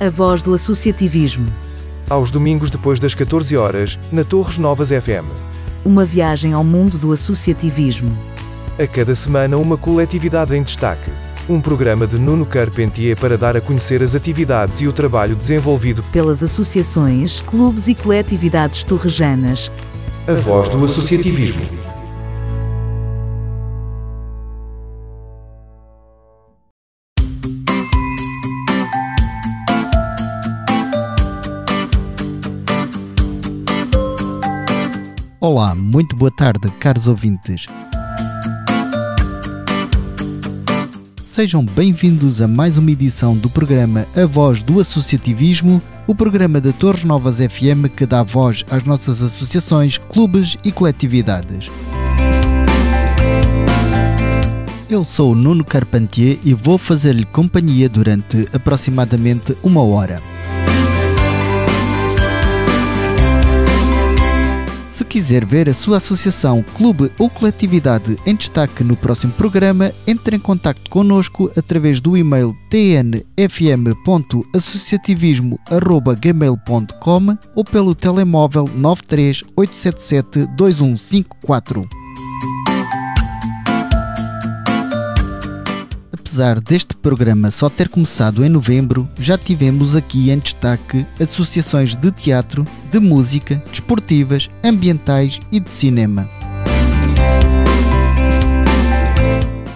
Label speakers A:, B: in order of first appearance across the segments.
A: A voz do associativismo.
B: Aos domingos depois das 14 horas, na Torres Novas FM.
A: Uma viagem ao mundo do associativismo.
B: A cada semana uma coletividade em destaque. Um programa de Nuno Carpentier para dar a conhecer as atividades e o trabalho desenvolvido
A: pelas associações, clubes e coletividades torrejanas.
B: A voz do associativismo.
C: Olá, muito boa tarde, caros ouvintes. Sejam bem-vindos a mais uma edição do programa A Voz do Associativismo, o programa da Torres Novas FM que dá voz às nossas associações, clubes e coletividades. Eu sou Nuno Carpentier e vou fazer-lhe companhia durante aproximadamente uma hora. Se quiser ver a sua associação, clube ou coletividade em destaque no próximo programa, entre em contato connosco através do e-mail tnfm.associativismo.gmail.com ou pelo telemóvel 93877 apesar deste programa só ter começado em novembro, já tivemos aqui em destaque associações de teatro, de música, desportivas, ambientais e de cinema.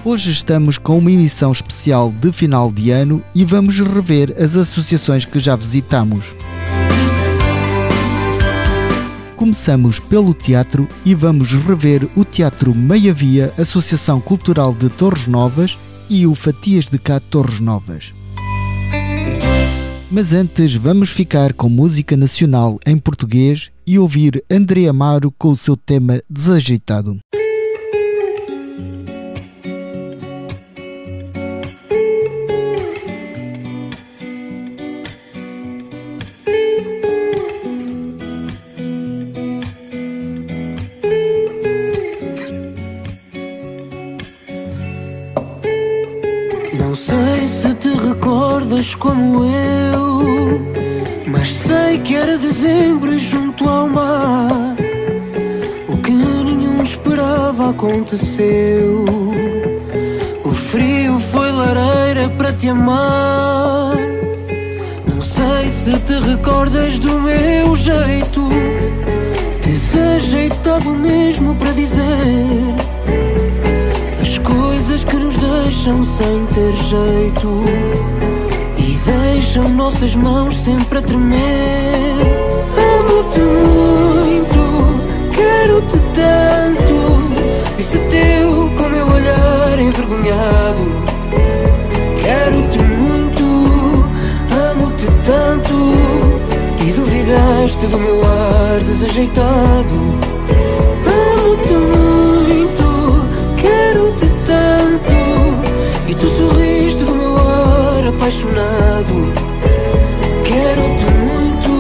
C: Hoje estamos com uma emissão especial de final de ano e vamos rever as associações que já visitamos. Começamos pelo teatro e vamos rever o Teatro Meia Via, Associação Cultural de Torres Novas, e o Fatias de Cá Torres Novas. Mas antes vamos ficar com música nacional em português e ouvir André Amaro com o seu tema Desajeitado.
D: Recordas como eu. Mas sei que era dezembro e junto ao mar. O que nenhum esperava aconteceu. O frio foi lareira para te amar. Não sei se te recordas do meu jeito. Desajeitado mesmo para dizer as coisas que nos deixam sem ter jeito deixam nossas mãos sempre a tremer. Amo-te muito, quero-te tanto. Disse teu com meu olhar envergonhado. Quero-te muito, amo-te tanto. E duvidaste do meu ar desajeitado. Amo-te muito, apaixonado. Quero-te muito,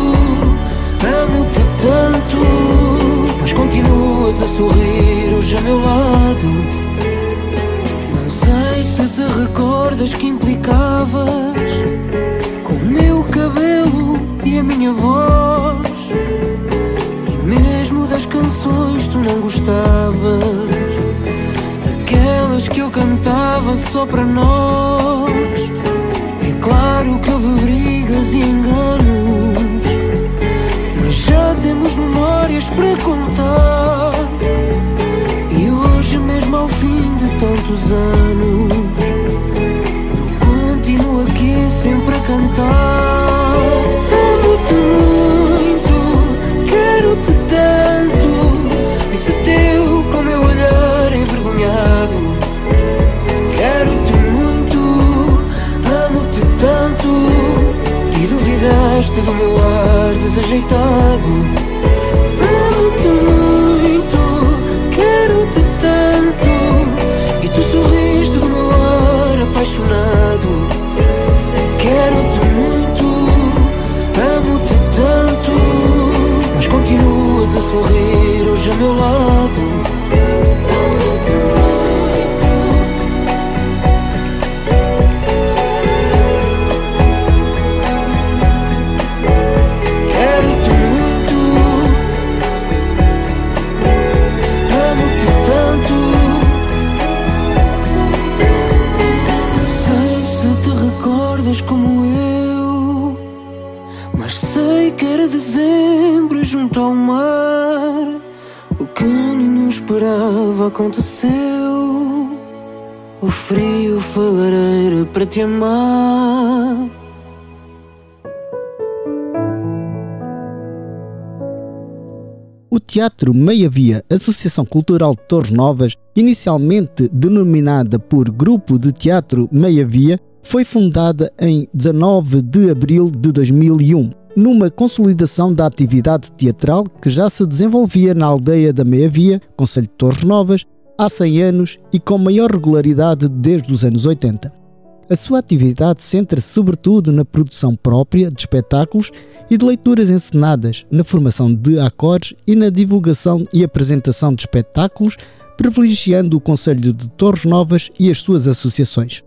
D: amo-te tanto, mas continuas a sorrir hoje a meu lado. Não sei se te recordas que implicavas com o meu cabelo e a minha voz. E mesmo das canções tu não gostavas, aquelas que eu cantava só para nós. Claro que houve brigas e enganos, mas já temos memórias para contar. E hoje, mesmo ao fim de tantos anos, eu continuo aqui sempre a cantar. Do meu ar desajeitado.
C: Teatro Meia Via, Associação Cultural de Torres Novas, inicialmente denominada por Grupo de Teatro Meia Via, foi fundada em 19 de abril de 2001, numa consolidação da atividade teatral que já se desenvolvia na aldeia da Meia Via, Conselho de Torres Novas, há 100 anos e com maior regularidade desde os anos 80. A sua atividade centra-se sobretudo na produção própria de espetáculos e de leituras encenadas, na formação de acordes e na divulgação e apresentação de espetáculos, privilegiando o Conselho de Torres Novas e as suas associações.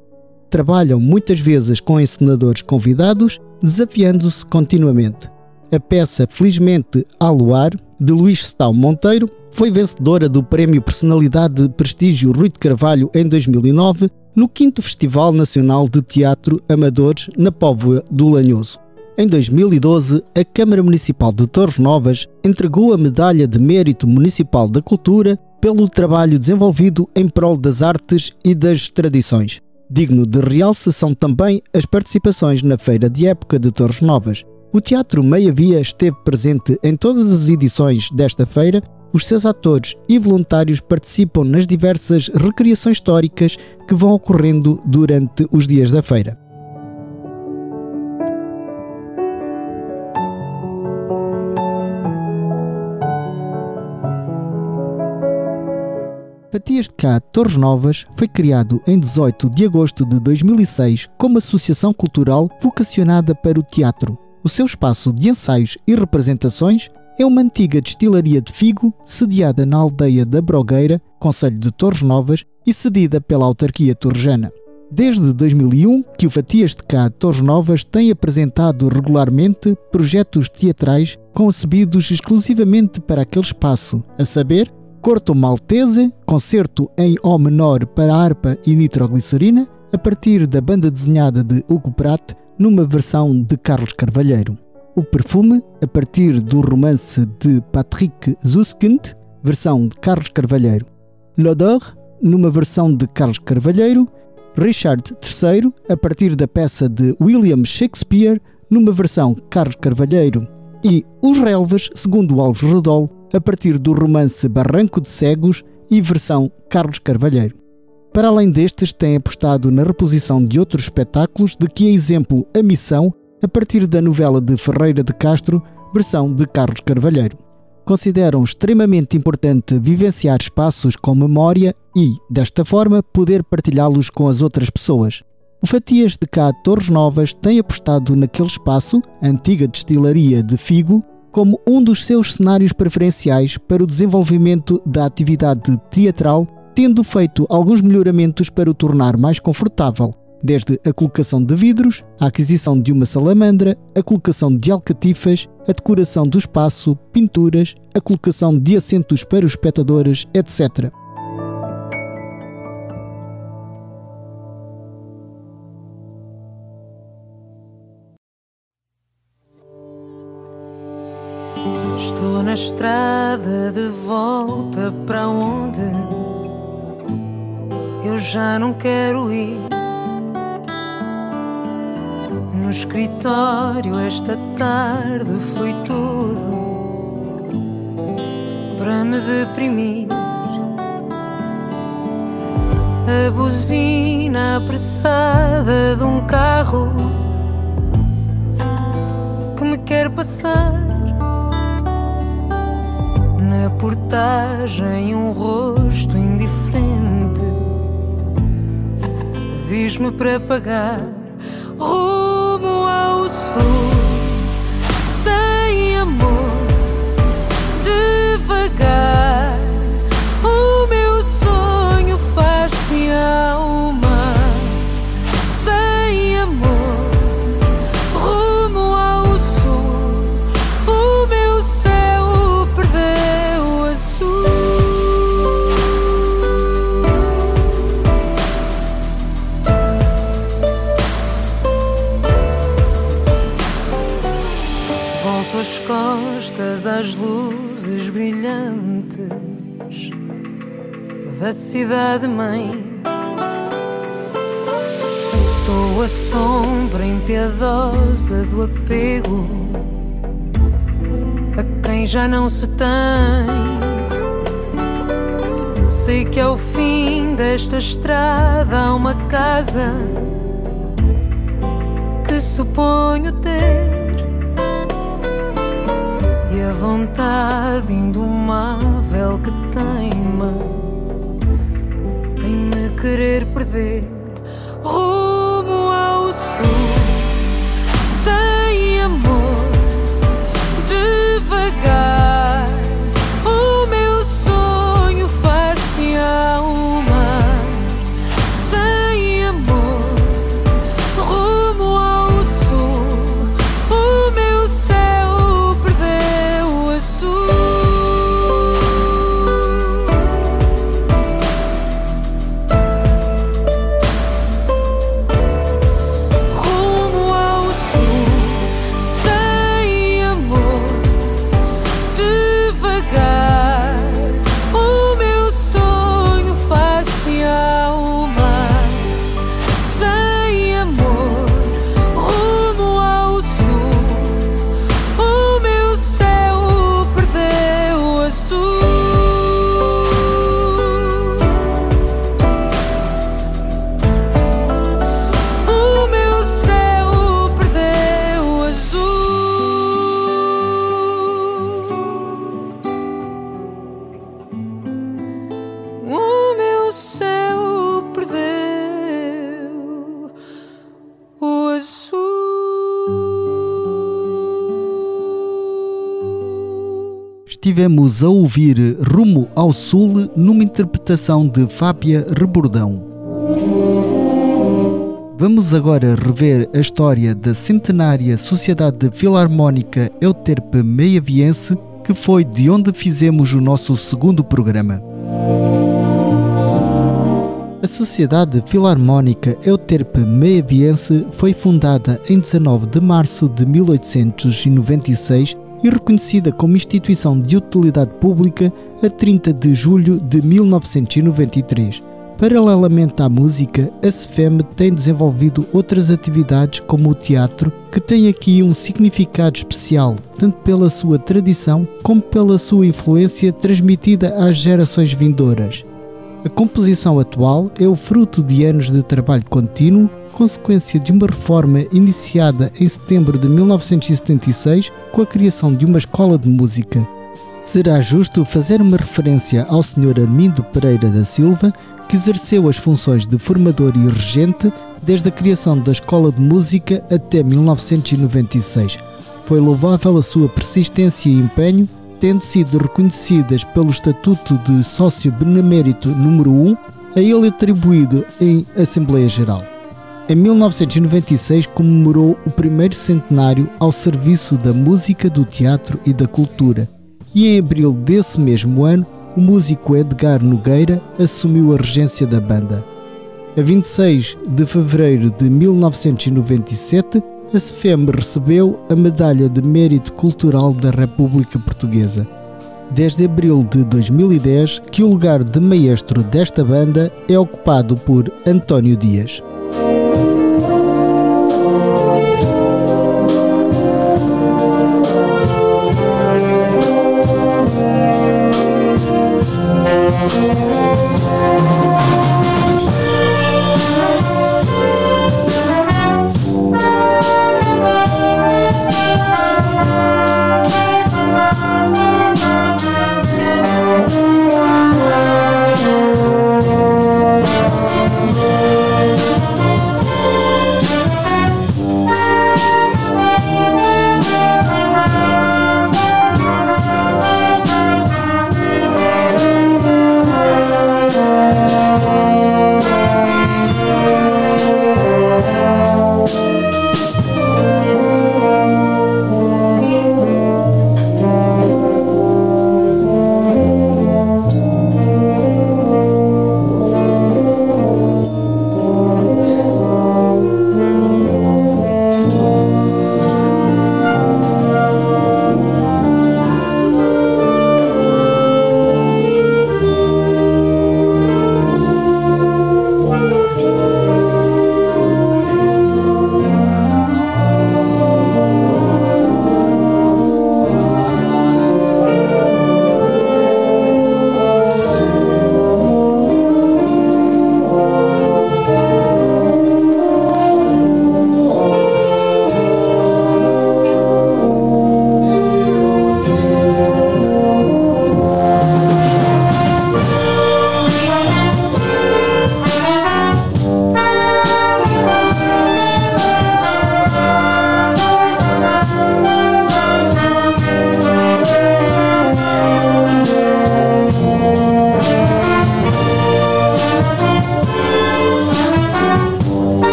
C: Trabalham muitas vezes com encenadores convidados, desafiando-se continuamente. A peça Felizmente ao Luar, de Luís Stal Monteiro, foi vencedora do Prémio Personalidade de Prestígio Rui de Carvalho em 2009 no 5 Festival Nacional de Teatro Amadores na Póvoa do Lanhoso. Em 2012, a Câmara Municipal de Torres Novas entregou a Medalha de Mérito Municipal da Cultura pelo trabalho desenvolvido em prol das artes e das tradições. Digno de realce são também as participações na Feira de Época de Torres Novas. O Teatro Meia Via esteve presente em todas as edições desta feira. Os seus atores e voluntários participam nas diversas recriações históricas que vão ocorrendo durante os dias da feira. Fatias de Cá Torres Novas foi criado em 18 de agosto de 2006 como associação cultural vocacionada para o teatro. O seu espaço de ensaios e representações é uma antiga destilaria de figo sediada na aldeia da Brogueira, Conselho de Torres Novas, e cedida pela autarquia torrejana. Desde 2001 que o Fatias de Cá Torres Novas tem apresentado regularmente projetos teatrais concebidos exclusivamente para aquele espaço, a saber, Corto Maltese, concerto em Ó menor para harpa e nitroglicerina, a partir da banda desenhada de Hugo Pratt, numa versão de Carlos Carvalheiro. O Perfume, a partir do romance de Patrick Zuskind, versão de Carlos Carvalheiro. L'Odor, numa versão de Carlos Carvalheiro. Richard III, a partir da peça de William Shakespeare, numa versão Carlos Carvalheiro. E Os Relvas, segundo Alves Rodol, a partir do romance Barranco de Cegos e versão Carlos Carvalheiro. Para além destes, tem apostado na reposição de outros espetáculos, de que é exemplo A Missão, a partir da novela de Ferreira de Castro, versão de Carlos Carvalheiro. Consideram extremamente importante vivenciar espaços com memória e, desta forma, poder partilhá-los com as outras pessoas. O Fatias de Cá Torres Novas tem apostado naquele espaço, antiga destilaria de Figo, como um dos seus cenários preferenciais para o desenvolvimento da atividade teatral, tendo feito alguns melhoramentos para o tornar mais confortável, desde a colocação de vidros, a aquisição de uma salamandra, a colocação de alcatifas, a decoração do espaço, pinturas, a colocação de assentos para os espectadores, etc.
D: Estou na estrada de volta para onde eu já não quero ir. No escritório esta tarde foi tudo para me deprimir. A buzina apressada de um carro que me quer passar na portagem um rosto indiferente diz-me para pagar sul sem amor devagar às luzes brilhantes da cidade-mãe. Sou a sombra impiedosa do apego a quem já não se tem. Sei que ao fim desta estrada há uma casa que suponho ter a vontade indomável que teima em me querer perder
C: Estivemos a ouvir Rumo ao Sul numa interpretação de Fábia Rebordão. Vamos agora rever a história da centenária Sociedade Filarmónica Euterpe Meiaviense, que foi de onde fizemos o nosso segundo programa. A Sociedade Filarmónica Euterpe Meiaviense foi fundada em 19 de março de 1896 e reconhecida como instituição de utilidade pública a 30 de julho de 1993. Paralelamente à música, a SFEM tem desenvolvido outras atividades como o teatro, que tem aqui um significado especial, tanto pela sua tradição como pela sua influência transmitida às gerações vindouras. A composição atual é o fruto de anos de trabalho contínuo, consequência de uma reforma iniciada em setembro de 1976 com a criação de uma escola de música. Será justo fazer uma referência ao Sr. Armindo Pereira da Silva, que exerceu as funções de formador e regente desde a criação da Escola de Música até 1996. Foi louvável a sua persistência e empenho, tendo sido reconhecidas pelo Estatuto de Sócio Benemérito número 1, a ele atribuído em Assembleia Geral. Em 1996 comemorou o primeiro centenário ao serviço da música, do teatro e da cultura, e em abril desse mesmo ano o músico Edgar Nogueira assumiu a regência da banda. A 26 de fevereiro de 1997, a SFEM recebeu a Medalha de Mérito Cultural da República Portuguesa. Desde abril de 2010 que o lugar de maestro desta banda é ocupado por António Dias.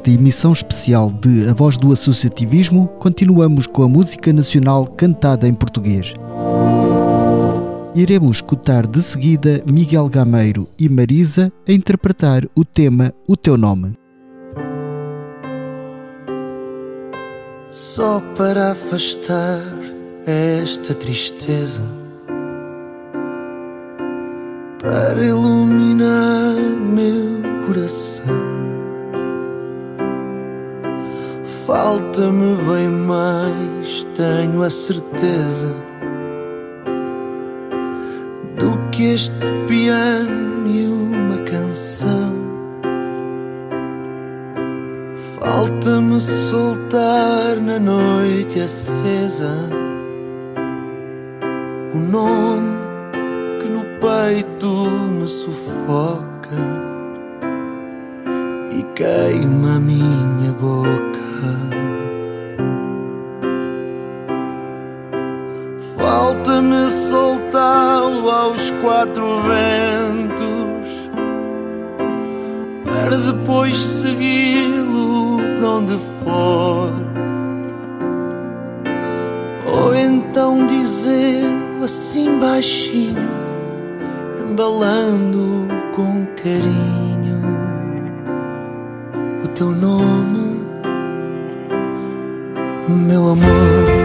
C: Nesta emissão especial de A Voz do Associativismo, continuamos com a música nacional cantada em português. Iremos escutar de seguida Miguel Gameiro e Marisa a interpretar o tema O Teu Nome.
E: Só para afastar esta tristeza, para iluminar meu coração. Falta-me bem mais, tenho a certeza, do que este piano e uma canção. Falta-me soltar na noite acesa o nome que no peito me sufoca e queima a minha boca. Falta-me soltá-lo aos quatro ventos para depois segui-lo para onde for. Ou então dizê-lo assim baixinho, embalando com carinho o teu nome, meu amor.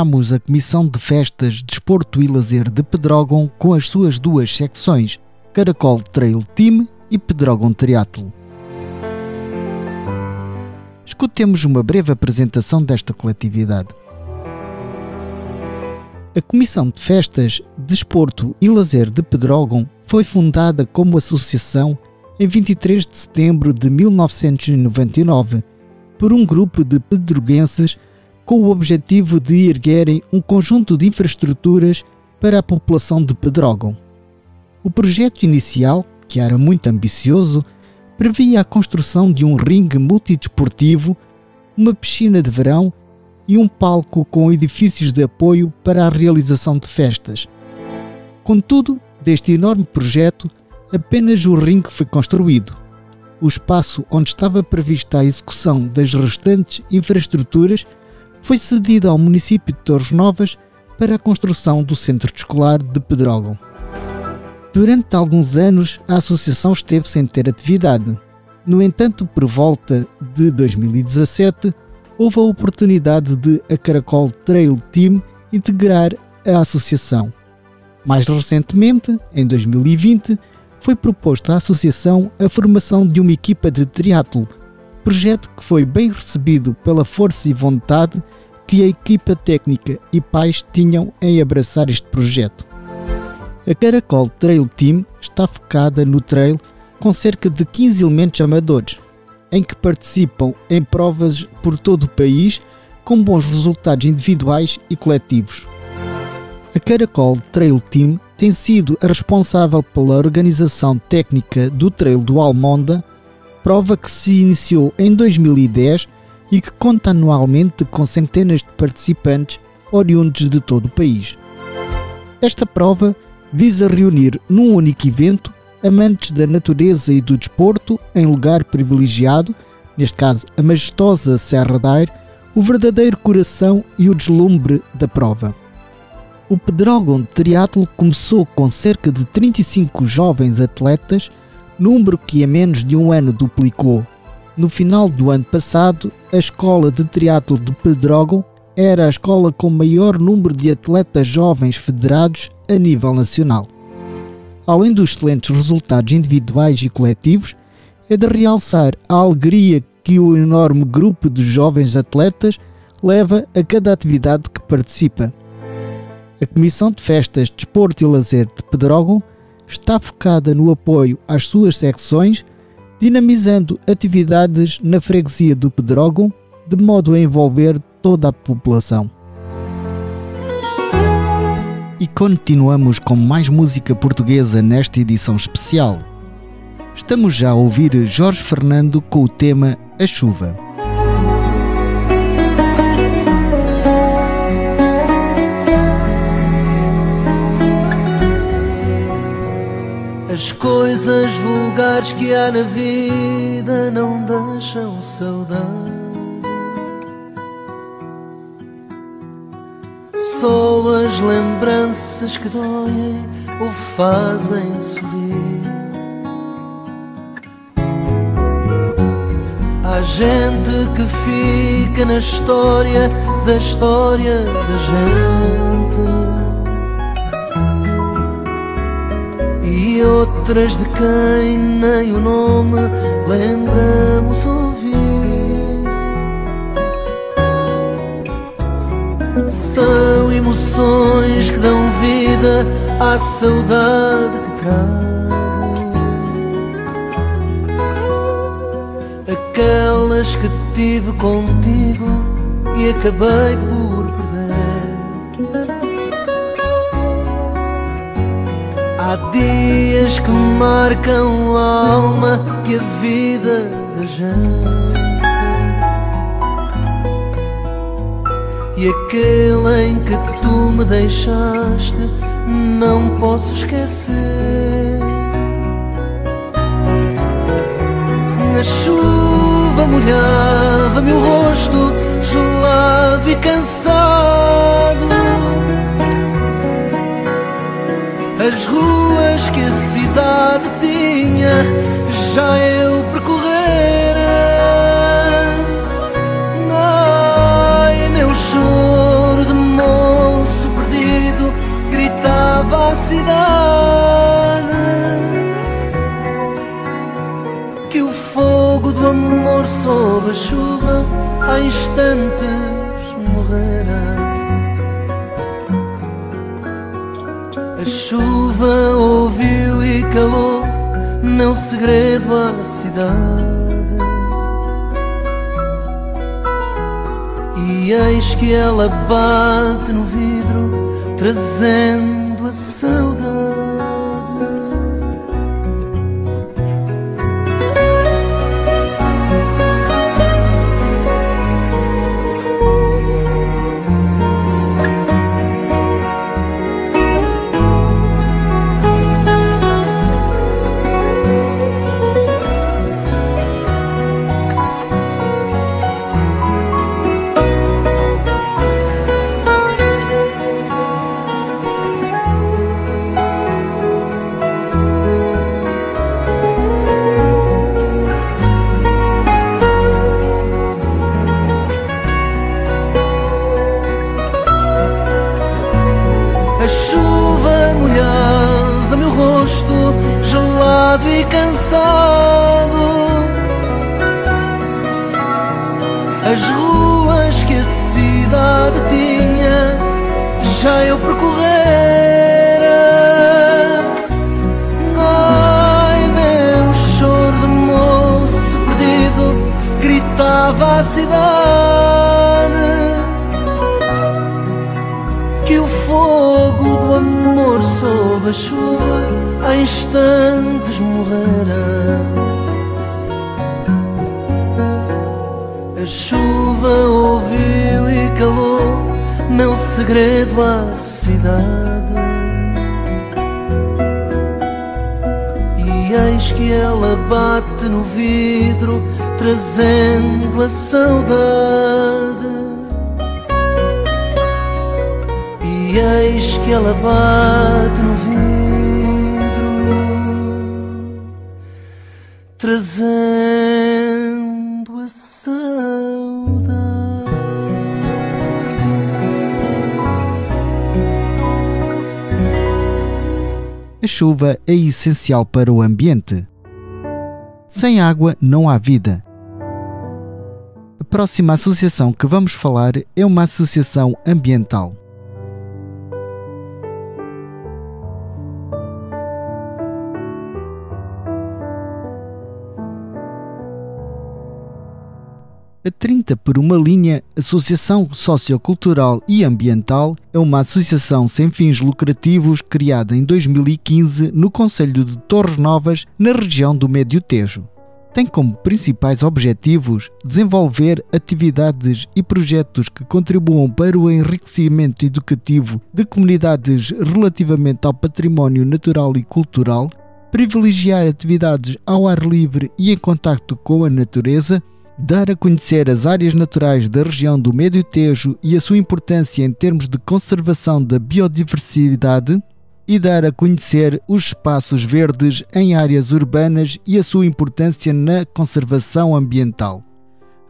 C: Visitamos a Comissão de Festas, Desporto e Lazer de Pedrógão com as suas duas secções, Caracol Trail Team e Pedrógão Triatlo. Escutemos uma breve apresentação desta coletividade. A Comissão de Festas, Desporto e Lazer de Pedrógão foi fundada como associação em 23 de setembro de 1999 por um grupo de pedroguenses com o objetivo de erguerem um conjunto de infraestruturas para a população de Pedrógão. O projeto inicial, que era muito ambicioso, previa a construção de um ringue multidesportivo, uma piscina de verão e um palco com edifícios de apoio para a realização de festas. Contudo, deste enorme projeto, apenas o ringue foi construído. O espaço onde estava prevista a execução das restantes infraestruturas foi cedido ao município de Torres Novas para a construção do centro escolar de Pedrógão. Durante alguns anos, a associação esteve sem ter atividade. No entanto, por volta de 2017, houve a oportunidade de a Caracol Trail Team integrar a associação. Mais recentemente, em 2020, foi proposto à associação a formação de uma equipa de triatlo, projeto que foi bem recebido pela força e vontade que a equipa técnica e pais tinham em abraçar este projeto. A Caracol Trail Team está focada no trail com cerca de 15 elementos amadores, em que participam em provas por todo o país com bons resultados individuais e coletivos. A Caracol Trail Team tem sido a responsável pela organização técnica do Trail do Almonda, prova que se iniciou em 2010 e que conta anualmente com centenas de participantes oriundos de todo o país. Esta prova visa reunir num único evento amantes da natureza e do desporto em lugar privilegiado, neste caso a majestosa Serra da Aire, o verdadeiro coração e o deslumbre da prova. O Pedrógão de Triatlo começou com cerca de 35 jovens atletas, número que em menos de um ano duplicou. No final do ano passado, a Escola de Triatlo de Pedrógão era a escola com maior número de atletas jovens federados a nível nacional. Além dos excelentes resultados individuais e coletivos, é de realçar a alegria que o enorme grupo de jovens atletas leva a cada atividade que participa. A Comissão de Festas, Desporto e Lazer de Pedrógão está focada no apoio às suas secções, dinamizando atividades na freguesia do Pedrógão, de modo a envolver toda a população. E continuamos com mais música portuguesa nesta edição especial. Estamos já a ouvir Jorge Fernando com o tema A Chuva.
E: As coisas vulgares que há na vida não deixam saudade. Só as lembranças que doem o fazem sorrir. Há gente que fica na história da história da gente. E outras de quem nem o nome lembramos São emoções que dão vida à saudade que trago. Aquelas que tive contigo e acabei por Há dias que marcam a alma que a vida da gente. E aquele em que tu me deixaste não posso esquecer. Na chuva molhava meu rosto gelado e cansado. As ruas que a cidade tinha já eu choro de moço perdido gritava a cidade que o fogo do amor sob a chuva há instantes morrera. Chuva ouviu e calou meu segredo à cidade E eis que ela bate no vidro, trazendo a saudade. Trazendo a saudade. E eis que ela bate no vidro, trazendo a saudade.
C: A chuva é essencial para o ambiente. Sem água não há vida. A próxima associação que vamos falar é uma associação ambiental. A 30 por uma linha, Associação Sociocultural e Ambiental é uma associação sem fins lucrativos criada em 2015 no Conselho de Torres Novas, na região do Médio Tejo. Tem como principais objetivos desenvolver atividades e projetos que contribuam para o enriquecimento educativo de comunidades relativamente ao património natural e cultural, privilegiar atividades ao ar livre e em contacto com a natureza, dar a conhecer as áreas naturais da região do Médio Tejo e a sua importância em termos de conservação da biodiversidade e dar a conhecer os espaços verdes em áreas urbanas e a sua importância na conservação ambiental.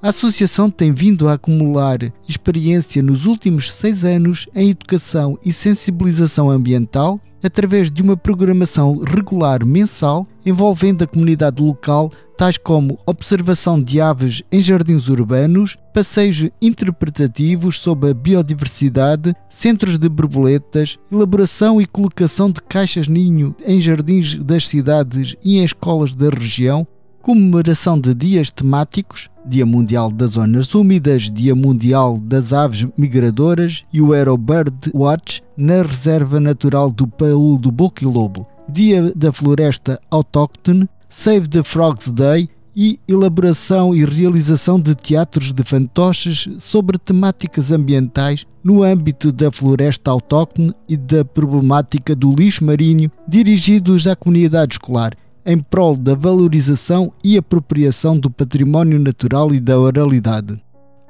C: A associação tem vindo a acumular experiência nos últimos seis anos em educação e sensibilização ambiental através de uma programação regular mensal envolvendo a comunidade local, tais como observação de aves em jardins urbanos, passeios interpretativos sobre a biodiversidade, centros de borboletas, elaboração e colocação de caixas-ninho em jardins das cidades e em escolas da região, comemoração de dias temáticos, Dia Mundial das Zonas Úmidas, Dia Mundial das Aves Migradoras e o Aero Bird Watch na Reserva Natural do Paul do Boquilobo, Dia da Floresta Autóctone, Save the Frogs Day e elaboração e realização de teatros de fantoches sobre temáticas ambientais no âmbito da floresta autóctone e da problemática do lixo marinho dirigidos à comunidade escolar em prol da valorização e apropriação do património natural e da oralidade.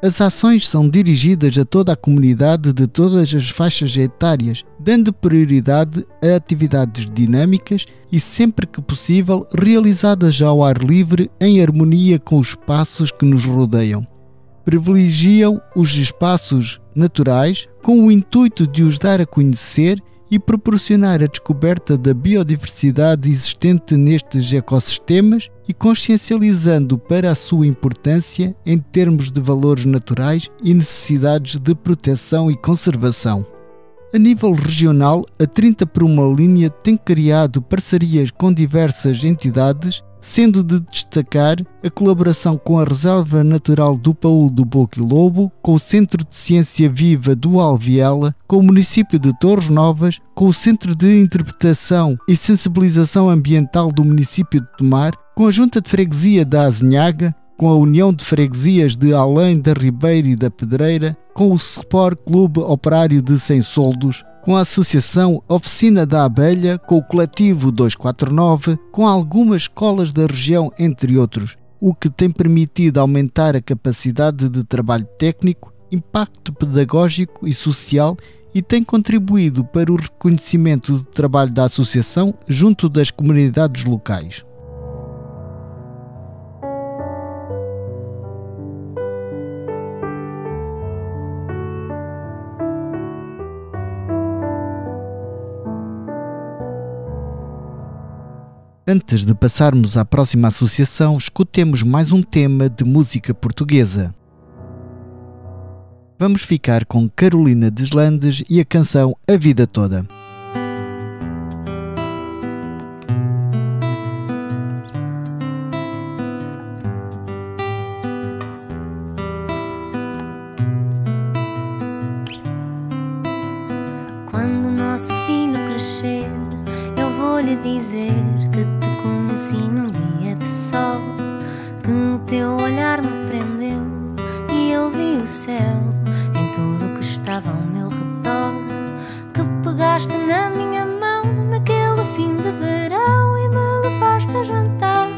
C: As ações são dirigidas a toda a comunidade de todas as faixas etárias, dando prioridade a atividades dinâmicas e, sempre que possível, realizadas ao ar livre em harmonia com os espaços que nos rodeiam. Privilegiam os espaços naturais com o intuito de os dar a conhecer e proporcionar a descoberta da biodiversidade existente nestes ecossistemas e consciencializando para a sua importância em termos de valores naturais e necessidades de proteção e conservação. A nível regional, a 30 por uma linha tem criado parcerias com diversas entidades sendo de destacar a colaboração com a Reserva Natural do Paul do Boco e Lobo, com o Centro de Ciência Viva do Alviela, com o município de Torres Novas, com o Centro de Interpretação e Sensibilização Ambiental do município de Tomar, com a Junta de Freguesia da Azinhaga, com a União de Freguesias de Além da Ribeira e da Pedreira, com o Sport Clube Operário de Sem Soldos, com a Associação Oficina da Abelha, com o Coletivo 249, com algumas escolas da região, entre outros, o que tem permitido aumentar a capacidade de trabalho técnico, impacto pedagógico e social e tem contribuído para o reconhecimento do trabalho da Associação junto das comunidades locais. Antes de passarmos à próxima associação, escutemos mais um tema de música portuguesa. Vamos ficar com Carolina Deslandes e a canção A Vida Toda.
F: Quando nosso filho crescer, eu vou lhe dizer teu olhar me prendeu e eu vi o céu em tudo que estava ao meu redor, que pegaste na minha mão naquele fim de verão e me levaste a jantar.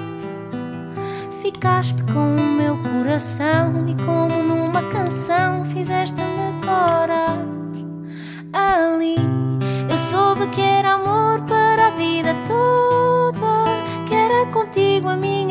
F: Ficaste com o meu coração e como numa canção fizeste-me corar ali. Eu soube que era amor para a vida toda, que era contigo a minha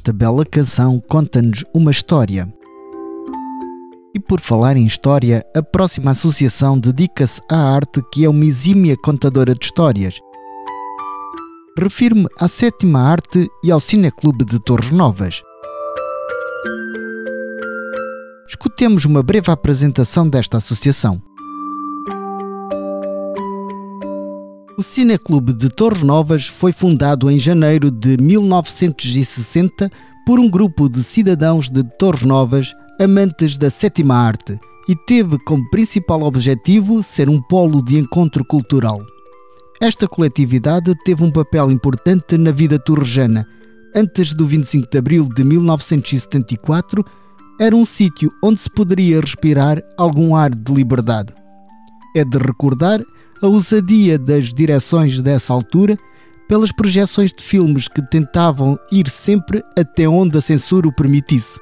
C: esta bela canção conta-nos uma história. E por falar em história, a próxima associação dedica-se à arte que é uma exímia contadora de histórias. Refiro-me à sétima arte e ao Cineclube de Torres Novas. Escutemos uma breve apresentação desta associação. O Cineclube de Torres Novas foi fundado em janeiro de 1960 por um grupo de cidadãos de Torres Novas amantes da sétima arte e teve como principal objetivo ser um polo de encontro cultural. Esta coletividade teve um papel importante na vida torrejana. Antes do 25 de abril de 1974, era um sítio onde se poderia respirar algum ar de liberdade. É de recordar a ousadia das direções dessa altura pelas projeções de filmes que tentavam ir sempre até onde a censura o permitisse.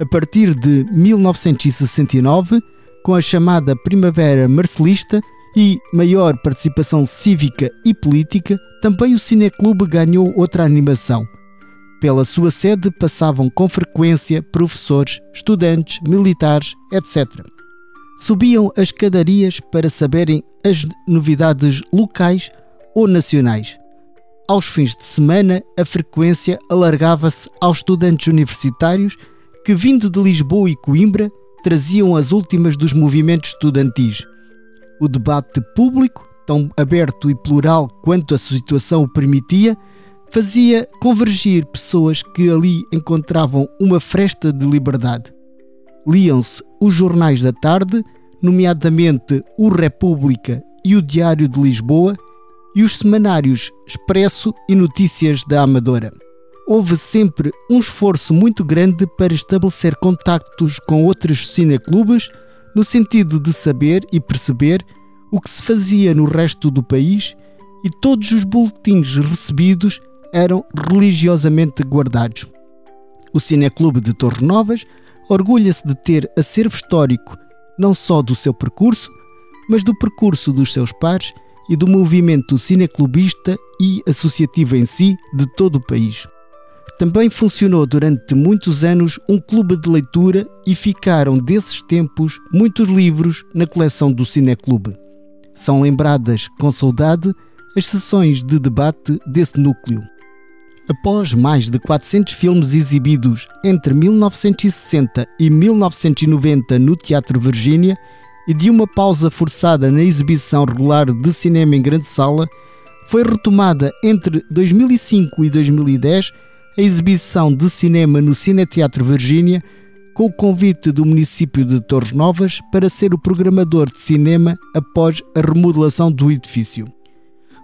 C: A partir de 1969, com a chamada Primavera Marcelista e maior participação cívica e política, também o Cineclube ganhou outra animação. Pela sua sede passavam com frequência professores, estudantes, militares, etc. Subiam as escadarias para saberem as novidades locais ou nacionais. Aos fins de semana, a frequência alargava-se aos estudantes universitários que, vindo de Lisboa e Coimbra, traziam as últimas dos movimentos estudantis. O debate público, tão aberto e plural quanto a situação o permitia, fazia convergir pessoas que ali encontravam uma fresta de liberdade. Liam-se os jornais da tarde, nomeadamente o República e o Diário de Lisboa, e os semanários Expresso e Notícias da Amadora houve sempre um esforço muito grande para estabelecer contactos com outros cineclubes no sentido de saber e perceber o que se fazia no resto do país e todos os boletins recebidos eram religiosamente guardados. O Cineclube de Torres Novas orgulha-se de ter acervo histórico não só do seu percurso, mas do percurso dos seus pares e do movimento cineclubista e associativo em si de todo o país. Também funcionou durante muitos anos um clube de leitura e ficaram desses tempos muitos livros na coleção do Cineclube. São lembradas com saudade as sessões de debate desse núcleo. Após mais de 400 filmes exibidos entre 1960 e 1990 no Teatro Virgínia e de uma pausa forçada na exibição regular de cinema em grande sala, foi retomada entre 2005 e 2010 a exibição de cinema no Cineteatro Virgínia com o convite do município de Torres Novas para ser o programador de cinema após a remodelação do edifício.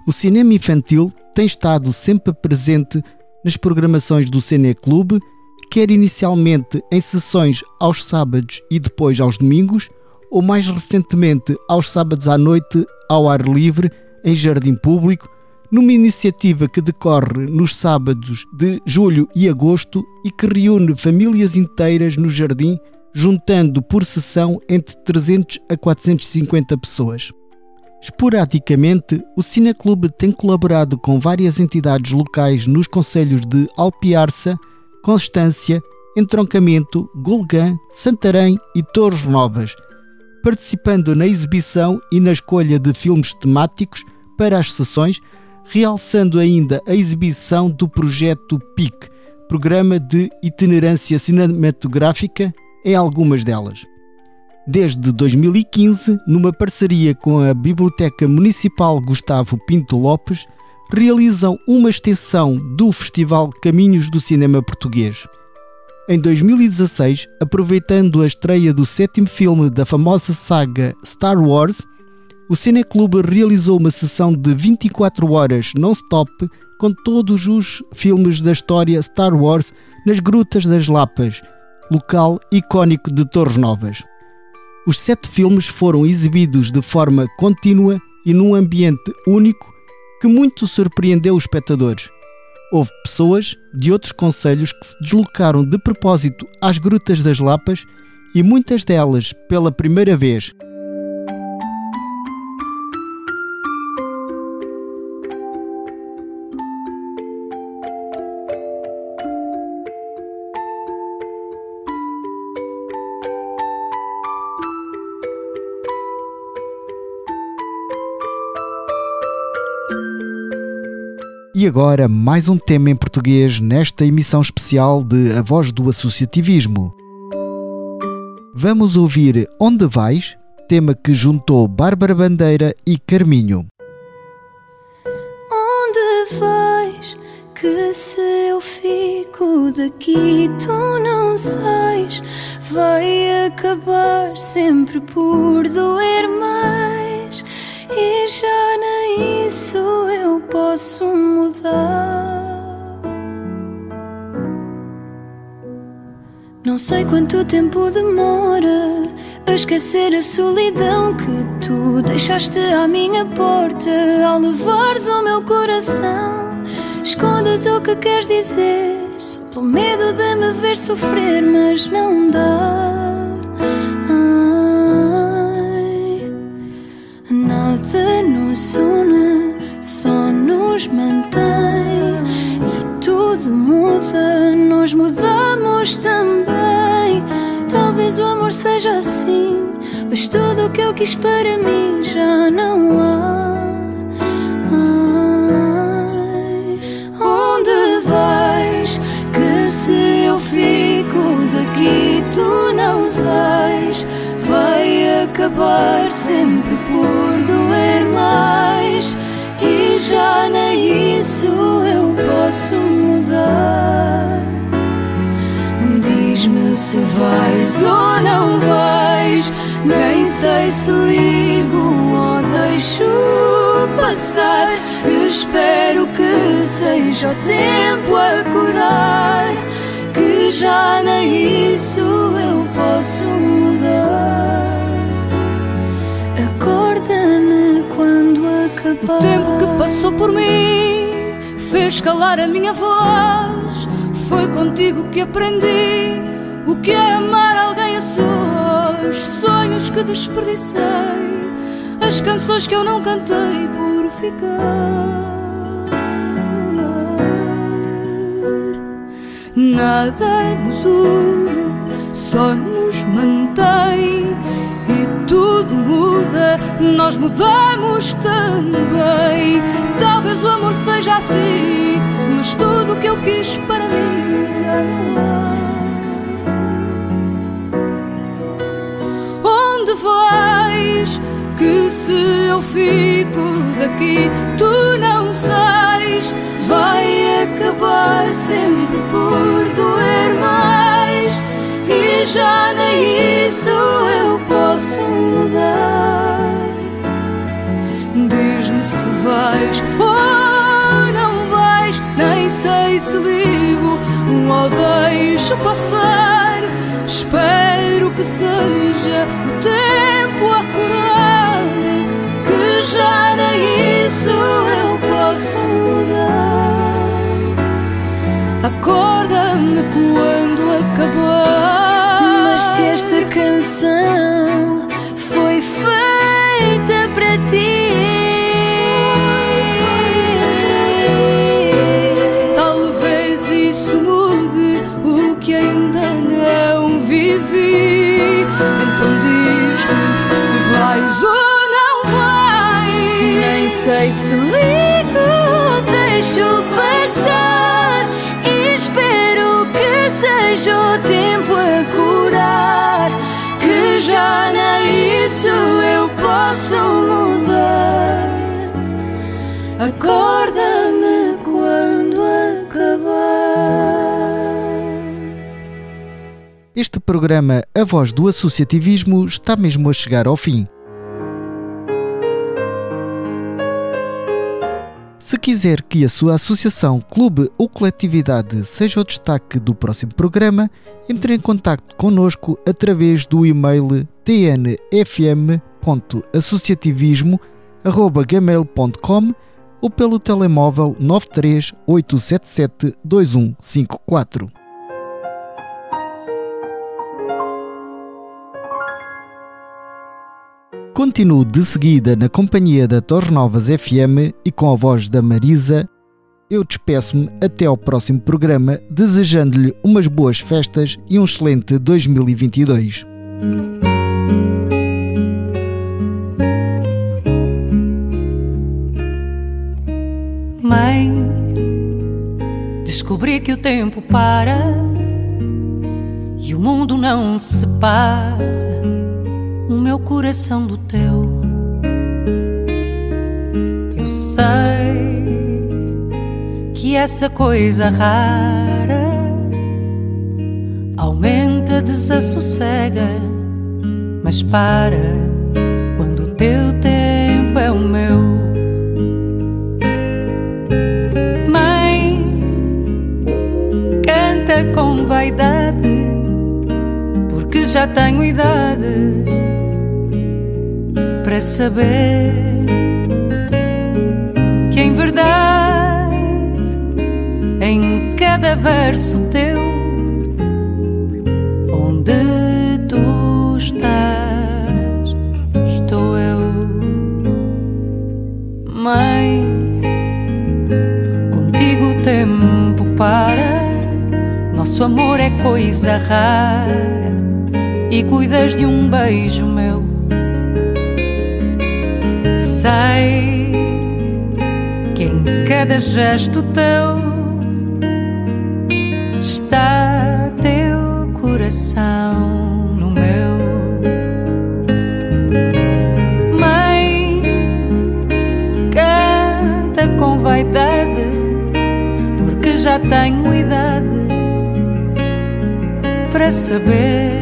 C: O cinema infantil tem estado sempre presente nas programações do Cine Clube, quer inicialmente em sessões aos sábados e depois aos domingos, ou mais recentemente aos sábados à noite ao ar livre, em jardim público, numa iniciativa que decorre nos sábados de julho e agosto e que reúne famílias inteiras no jardim, juntando por sessão entre 300 a 450 pessoas. Esporadicamente, o Cineclube tem colaborado com várias entidades locais nos concelhos de Alpiarça, Constância, Entroncamento, Golgã, Santarém e Torres Novas, participando na exibição e na escolha de filmes temáticos para as sessões realçando ainda a exibição do projeto PIC, Programa de Itinerância Cinematográfica, em algumas delas. Desde 2015, numa parceria com a Biblioteca Municipal Gustavo Pinto Lopes, realizam uma extensão do Festival Caminhos do Cinema Português. Em 2016, aproveitando a estreia do sétimo filme da famosa saga Star Wars, o Cineclube realizou uma sessão de 24 horas non-stop com todos os filmes da história Star Wars nas Grutas das Lapas, local icónico de Torres Novas. Os sete filmes foram exibidos de forma contínua e num ambiente único que muito surpreendeu os espectadores. Houve pessoas de outros conselhos que se deslocaram de propósito às Grutas das Lapas e muitas delas pela primeira vez E agora mais um tema em português nesta emissão especial de A Voz do Associativismo. Vamos ouvir Onde Vais? Tema que juntou Bárbara Bandeira e Carminho.
D: Onde vais? Que se eu fico daqui, tu não sais. Vai acabar sempre por doer mais. E já nem isso eu posso mudar. Não sei quanto tempo demora a esquecer a solidão que tu deixaste à minha porta ao levares o meu coração. Escondas o que queres dizer, só pelo medo de me ver sofrer, mas não dá. Nada nos une, só nos mantém. E tudo muda, nós mudamos também. Talvez o amor seja assim, mas tudo o que eu quis para mim já não há. Onde vais? Que se eu fico daqui, tu não sais. Vai acabar sempre por mais. E já nem isso eu posso mudar. Diz-me se vais ou não vais. Nem sei se ligo ou deixo passar. Espero que seja o tempo a curar. Que já nem isso eu posso mudar.
G: O tempo que passou por mim fez calar a minha voz. Foi contigo que aprendi o que é amar alguém a sós. Sonhos que desperdicei, as canções que eu não cantei por ficar. Nada nos une, só nos mantém. Tudo muda, nós mudamos também. Talvez o amor seja assim, mas tudo o que eu quis para mim já não há. Onde vais? Que se eu fico daqui, tu não sais. Vai acabar sempre por doer mais. E já nem isso vais ou não vais. Nem sei se ligo ou deixo passar. Espero que seja o tempo a curar. Que já nem isso eu posso mudar. Acorda-me quando acabar.
D: Mas se esta canção
G: se
D: ligo deixo passar. E espero que seja o tempo a curar. Que já nem isso eu posso mudar. Acorda-me quando acabar.
C: Este programa A Voz do Associativismo está mesmo a chegar ao fim. Se quiser que a sua associação, clube ou coletividade seja o destaque do próximo programa, entre em contato connosco através do e-mail tnfm.associativismo.gmail.com ou pelo telemóvel 93 Continuo de seguida na companhia da Torres Novas FM e com a voz da Marisa. Eu despeço-me até ao próximo programa, desejando-lhe umas boas festas e um excelente 2022.
D: Mãe,
H: tempo para e o mundo não separa o meu coração do teu. Eu sei que essa coisa rara aumenta, desassossega, mas para quando o teu tempo é o meu. com vaidade, porque já tenho idade para saber que em verdade, em cada verso teu, onde tu estás, estou eu, mãe. Contigo o tempo para nosso amor é coisa rara e cuidas de um beijo meu. Sei que em cada gesto teu está teu coração no meu. Mãe, canta com vaidade, porque já tenho idade para saber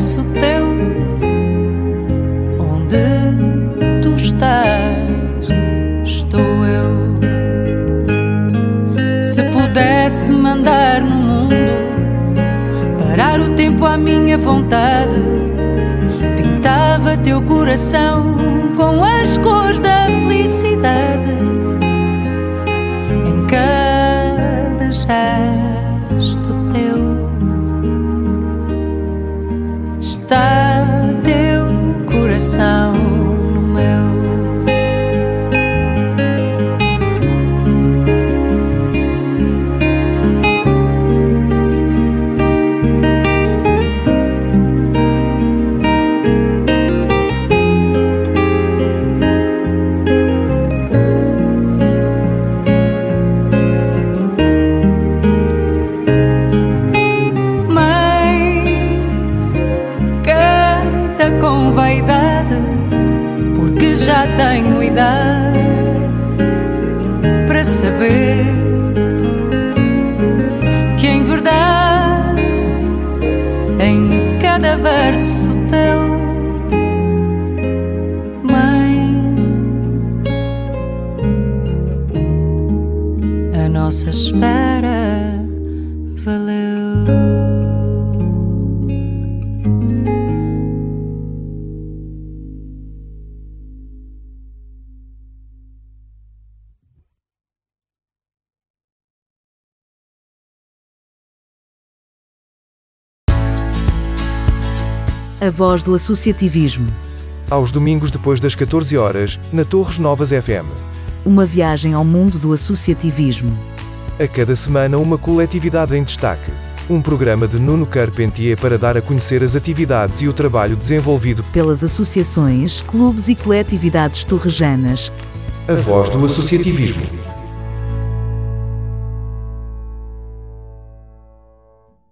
H: cada verso teu onde tu estás estou eu. Se pudesse mandar no mundo parar o tempo à minha vontade pintava teu coração com as cores da felicidade cada gesto
A: A voz do associativismo.
B: Aos domingos depois das 14 horas, na Torres Novas FM.
A: Uma viagem ao mundo do associativismo.
B: A cada semana uma coletividade em destaque. Um programa de Nuno Carpentier para dar a conhecer as atividades e o trabalho desenvolvido
A: pelas associações, clubes e coletividades torrejanas.
B: A voz do associativismo.